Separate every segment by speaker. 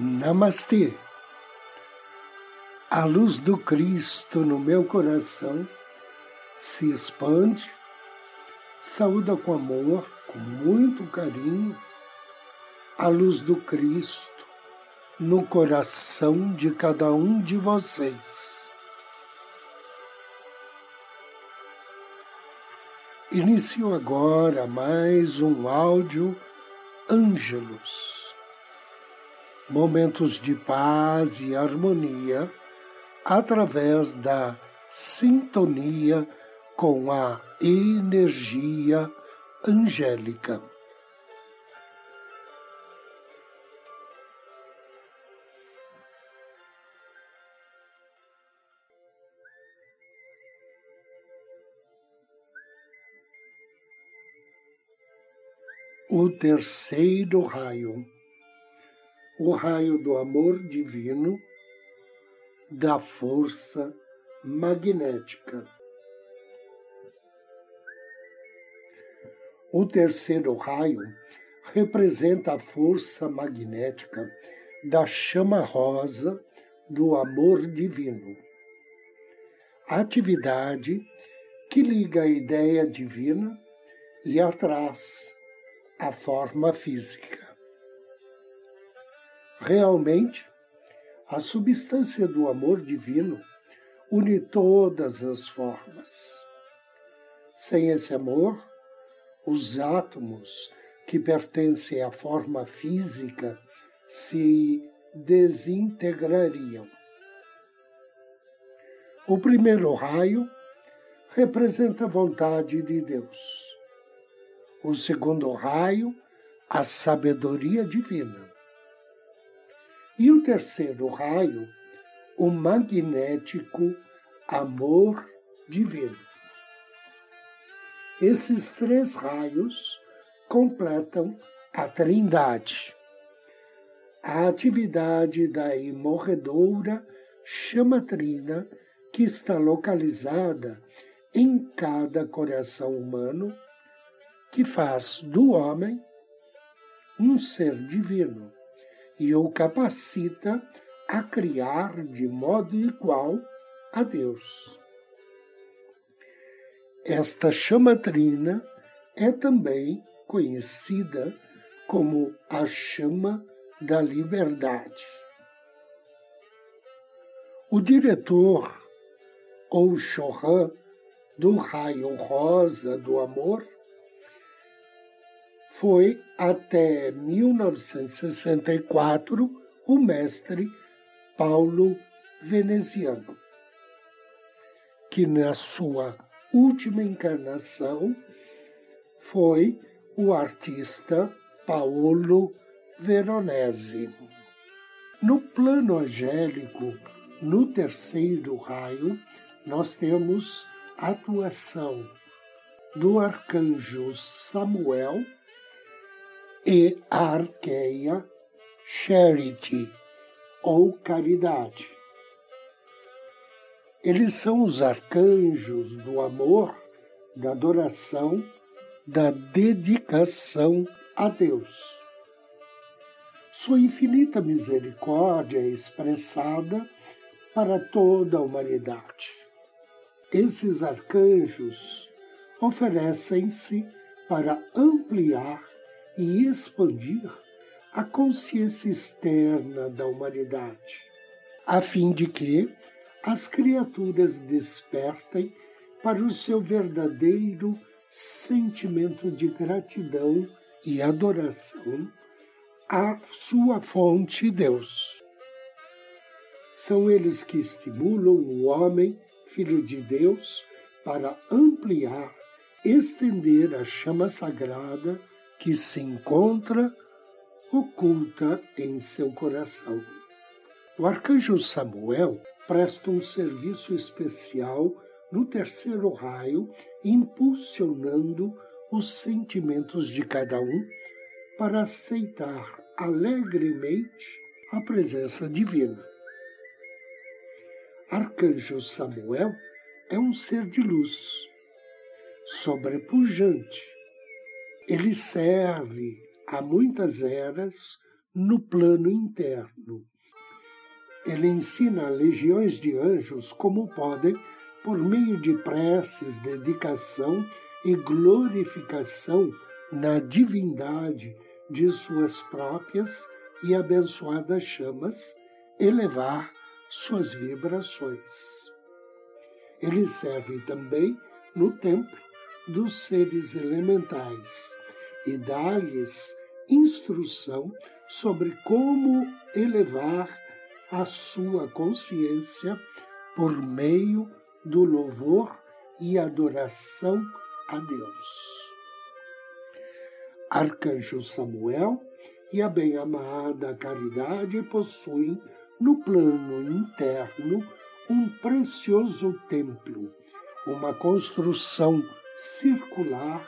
Speaker 1: Namastê. A luz do Cristo no meu coração se expande, saúda com amor, com muito carinho, a luz do Cristo no coração de cada um de vocês. Inicio agora mais um áudio Ângelos momentos de paz e harmonia através da sintonia com a energia angélica. O terceiro raio o raio do amor divino, da força magnética. O terceiro raio representa a força magnética da chama rosa do amor divino. A atividade que liga a ideia divina e atrás a forma física. Realmente, a substância do amor divino une todas as formas. Sem esse amor, os átomos que pertencem à forma física se desintegrariam. O primeiro raio representa a vontade de Deus. O segundo raio, a sabedoria divina. Terceiro raio, o magnético amor divino. Esses três raios completam a trindade. A atividade da imorredoura chamatrina que está localizada em cada coração humano, que faz do homem um ser divino e o capacita a criar de modo igual a Deus. Esta chamatrina é também conhecida como a chama da liberdade. O diretor ou Chorran do raio rosa do amor foi até 1964 o mestre Paulo Veneziano, que na sua última encarnação foi o artista Paolo Veronese. No plano angélico, no terceiro raio, nós temos a atuação do arcanjo Samuel e a arqueia charity, ou caridade. Eles são os arcanjos do amor, da adoração, da dedicação a Deus. Sua infinita misericórdia é expressada para toda a humanidade. Esses arcanjos oferecem-se para ampliar e expandir a consciência externa da humanidade, a fim de que as criaturas despertem para o seu verdadeiro sentimento de gratidão e adoração à sua fonte Deus. São eles que estimulam o homem, filho de Deus, para ampliar, estender a chama sagrada que se encontra oculta em seu coração. O arcanjo Samuel presta um serviço especial no terceiro raio, impulsionando os sentimentos de cada um para aceitar alegremente a presença divina. Arcanjo Samuel é um ser de luz, sobrepujante, ele serve há muitas eras no plano interno. Ele ensina legiões de anjos como podem, por meio de preces, dedicação e glorificação na divindade de suas próprias e abençoadas chamas, elevar suas vibrações. Ele serve também no templo dos seres elementais e dá-lhes instrução sobre como elevar a sua consciência por meio do louvor e adoração a Deus. Arcanjo Samuel e a bem-amada Caridade possuem no plano interno um precioso templo, uma construção circular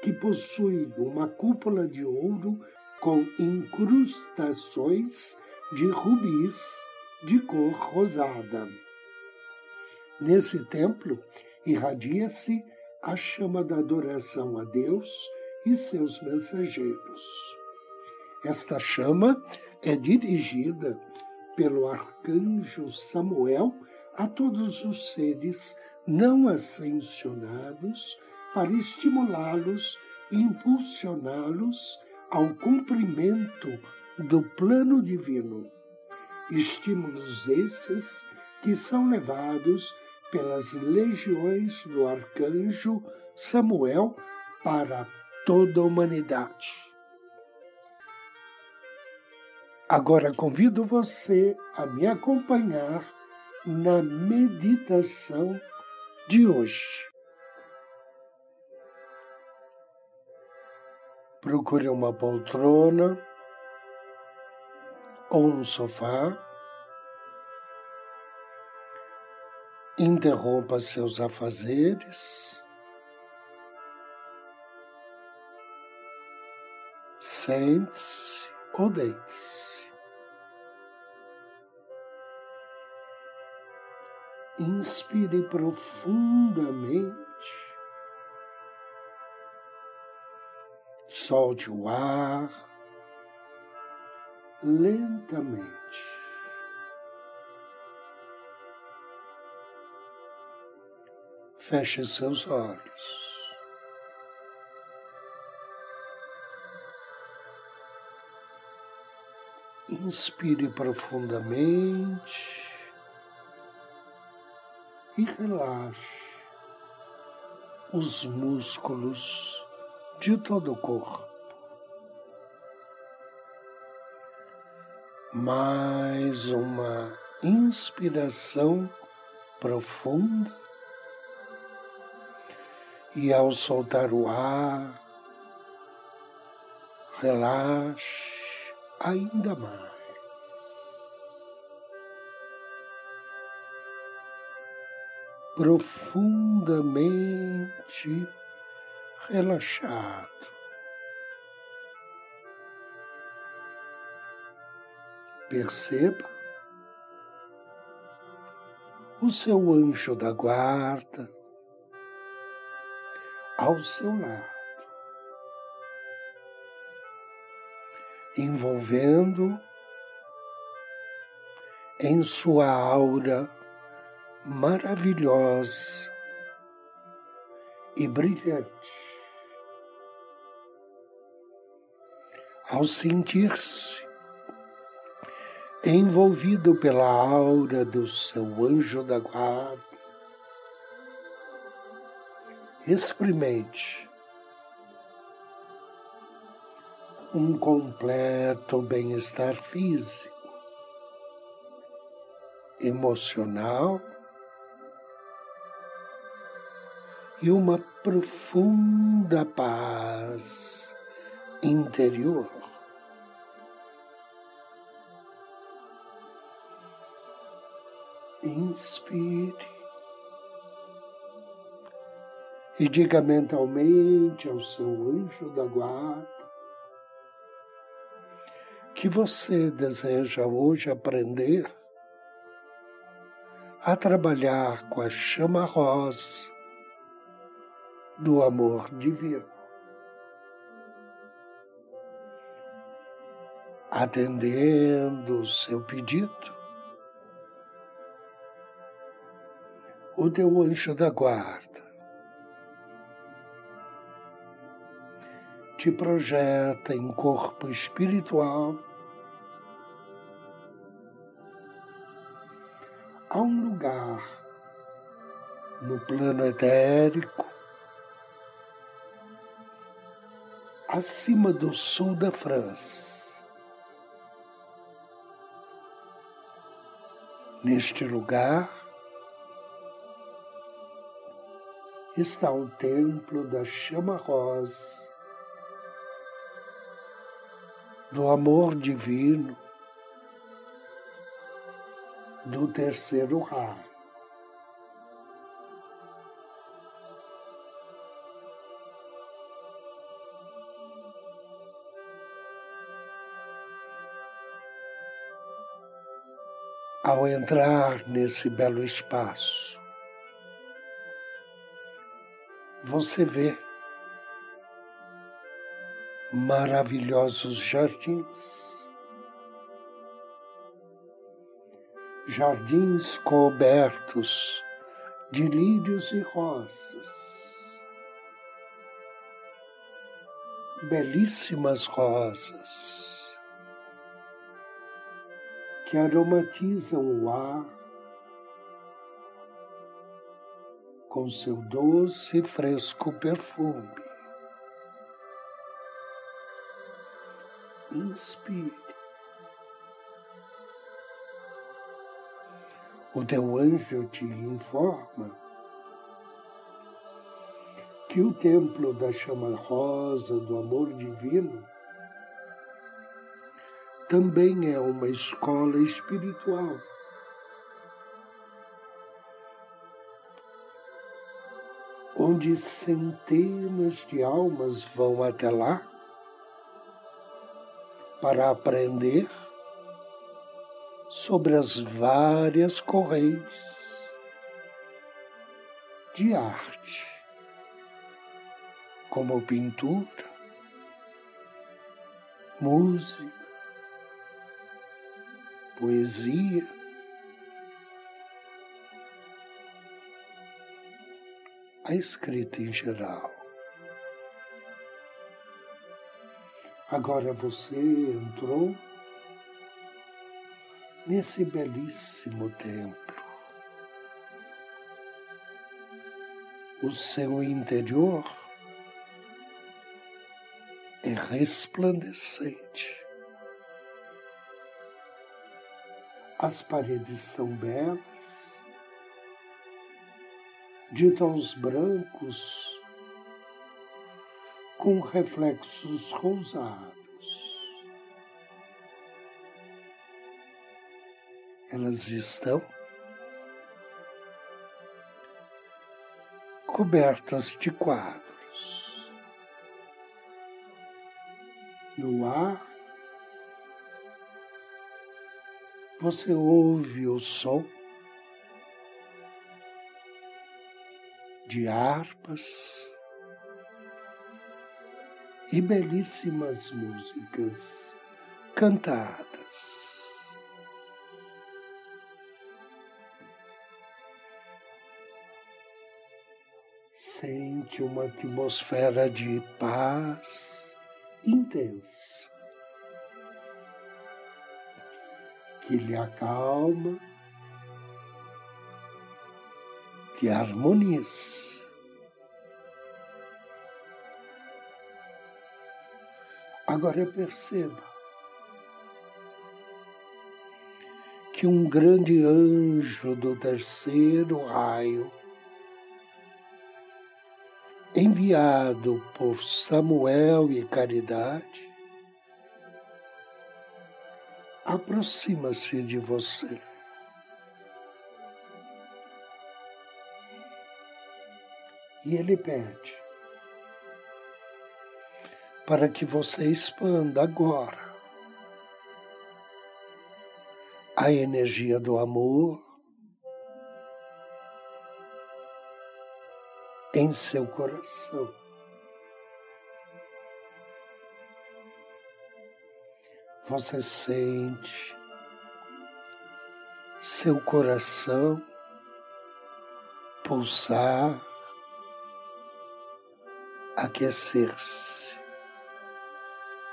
Speaker 1: que possui uma cúpula de ouro com incrustações de rubis de cor rosada. Nesse templo irradia-se a chama da adoração a Deus e seus mensageiros. Esta chama é dirigida pelo arcanjo Samuel a todos os seres não ascensionados para estimulá-los e impulsioná-los ao cumprimento do plano divino. Estímulos esses que são levados pelas legiões do arcanjo Samuel para toda a humanidade. Agora convido você a me acompanhar na meditação de hoje. Procure uma poltrona ou um sofá. Interrompa seus afazeres. Sente-se ou deite-se. Inspire profundamente. Solte o ar lentamente. Feche seus olhos. Inspire profundamente e relaxe os músculos de todo o corpo. Mais uma inspiração profunda e ao soltar o ar, relaxe ainda mais. Profundamente relaxado. Perceba o seu anjo da guarda ao seu lado, envolvendo em sua aura maravilhosa e brilhante. Ao sentir-se envolvido pela aura do seu anjo da guarda, experimente um completo bem-estar físico, emocional e uma profunda paz interior. Inspire e diga mentalmente ao seu anjo da guarda que você deseja hoje aprender a trabalhar com a chama rosa do amor divino. atendendo o seu pedido, o teu anjo da guarda te projeta em corpo espiritual a um lugar no plano etérico acima do sul da França. Neste lugar está o templo da chama rosa, do amor divino, do terceiro raio. Ao entrar nesse belo espaço, você vê maravilhosos jardins, jardins cobertos de lírios e rosas, belíssimas rosas que aromatizam o ar com seu doce e fresco perfume. Inspire. O teu anjo te informa que o templo da chama rosa do amor divino também é uma escola espiritual. Onde centenas de almas vão até lá para aprender sobre as várias correntes de arte, como pintura, música, poesia. A escrita em geral. Agora você entrou nesse belíssimo templo. O seu interior é resplandecente. As paredes são belas, de tons brancos com reflexos rosados. Elas estão cobertas de quadros. No ar, você ouve o som de harpas e belíssimas músicas cantadas. Sente uma atmosfera de paz intensa. Que lhe acalma, que harmoniza. Agora perceba que um grande anjo do terceiro raio, enviado por Samuel e Caridade, aproxima-se de você. E ele pede para que você expanda agora a energia do amor em seu coração. Você sente seu coração pulsar, aquecer-se,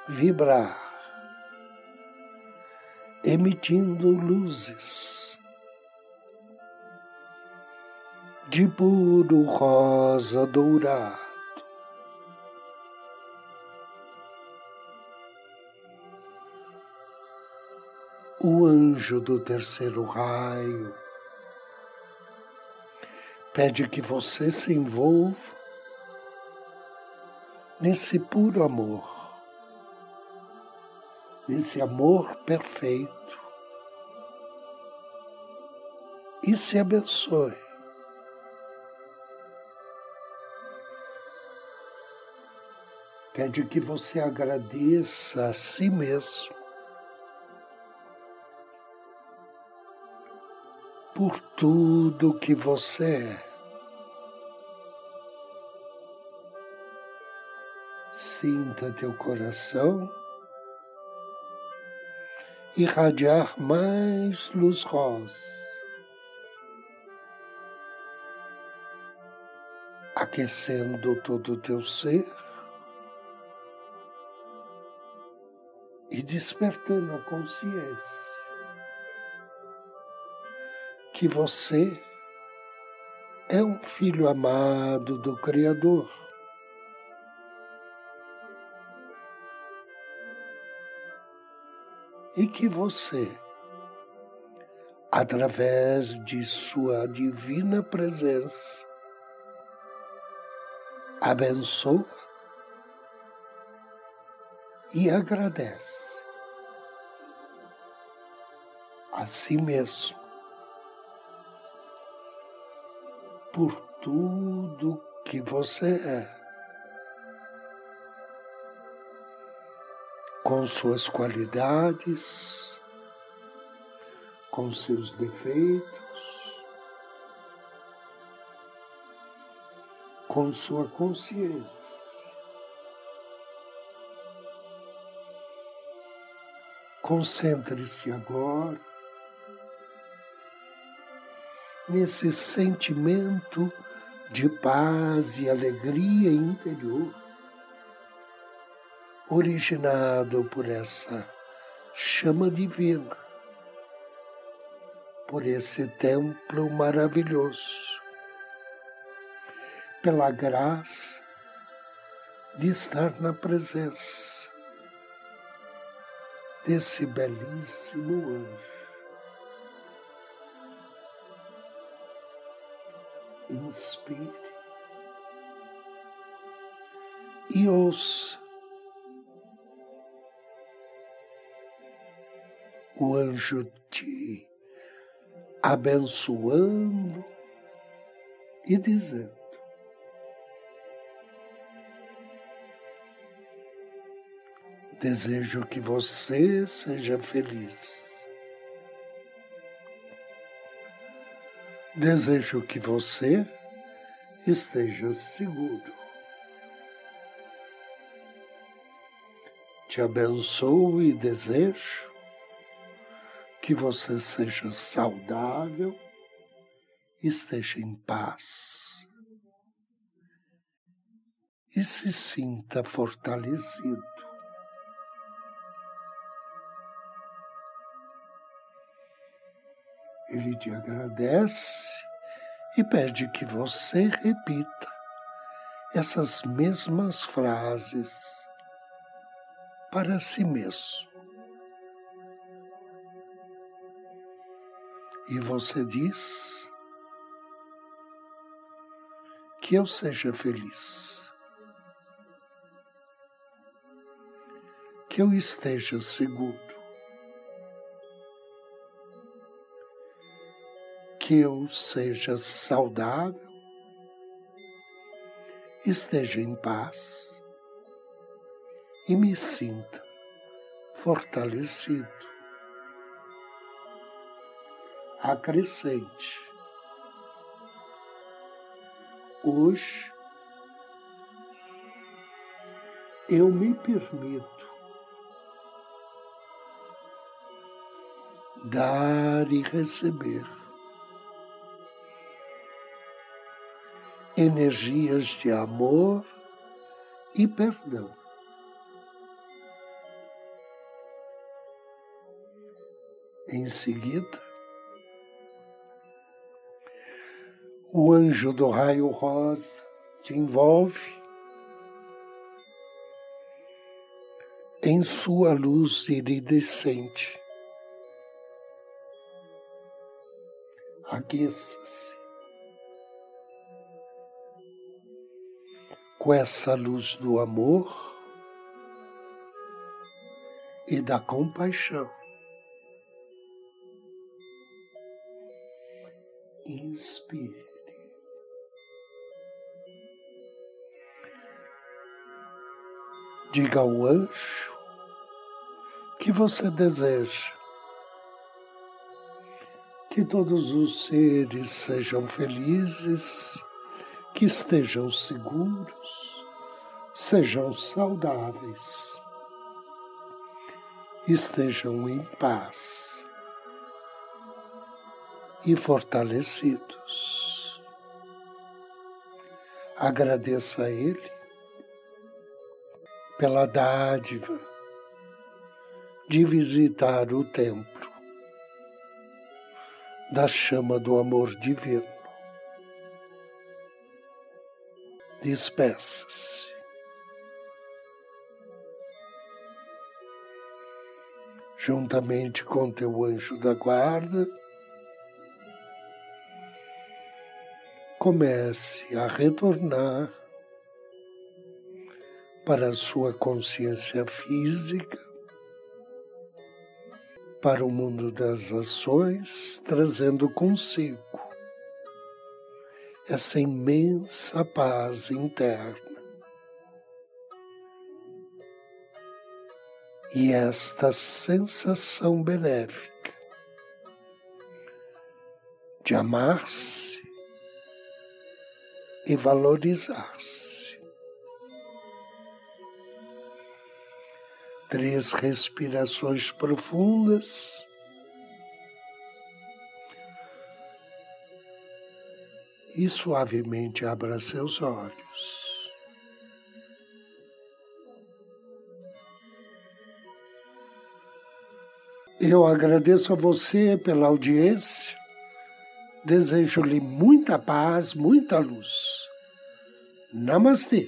Speaker 1: vibrar, emitindo luzes de puro rosa dourado. O anjo do terceiro raio. Pede que você se envolva nesse puro amor, nesse amor perfeito. E se abençoe. Pede que você agradeça a si mesmo por tudo que você é. Sinta teu coração irradiar mais luz rosa, aquecendo todo o teu ser e despertando a consciência que você é um filho amado do Criador. E que você, através de sua divina presença, abençoa e agradece a si mesmo por tudo que você é. Com suas qualidades, com seus defeitos, com sua consciência. Concentre-se agora nesse sentimento de paz e alegria interior, originado por essa chama divina, por esse templo maravilhoso, pela graça de estar na presença desse belíssimo anjo. Inspire e ouça o anjo te abençoando e dizendo: Desejo que você seja feliz. Desejo que você esteja seguro. Te abençoo e desejo que você seja saudável, esteja em paz e se sinta fortalecido. Ele te agradece e pede que você repita essas mesmas frases para si mesmo. E você diz que eu seja feliz, que eu esteja seguro que eu seja saudável, esteja em paz e me sinta fortalecido. Acrescente. Hoje eu me permito dar e receber. Energias de amor e perdão. Em seguida, o anjo do raio rosa te envolve em sua luz iridescente. Aqueça-se com essa luz do amor e da compaixão. Inspire. Diga ao anjo que você deseja que todos os seres sejam felizes, que estejam seguros, sejam saudáveis, estejam em paz e fortalecidos. Agradeça a Ele pela dádiva de visitar o templo da chama do amor divino. Despeça-se. Juntamente com teu anjo da guarda, comece a retornar para a sua consciência física, para o mundo das ações, trazendo consigo essa imensa paz interna. E esta sensação benéfica de amar-se e valorizar-se. Três respirações profundas. E suavemente abra seus olhos. Eu agradeço a você pela audiência Desejo-lhe muita paz, muita luz. Namastê.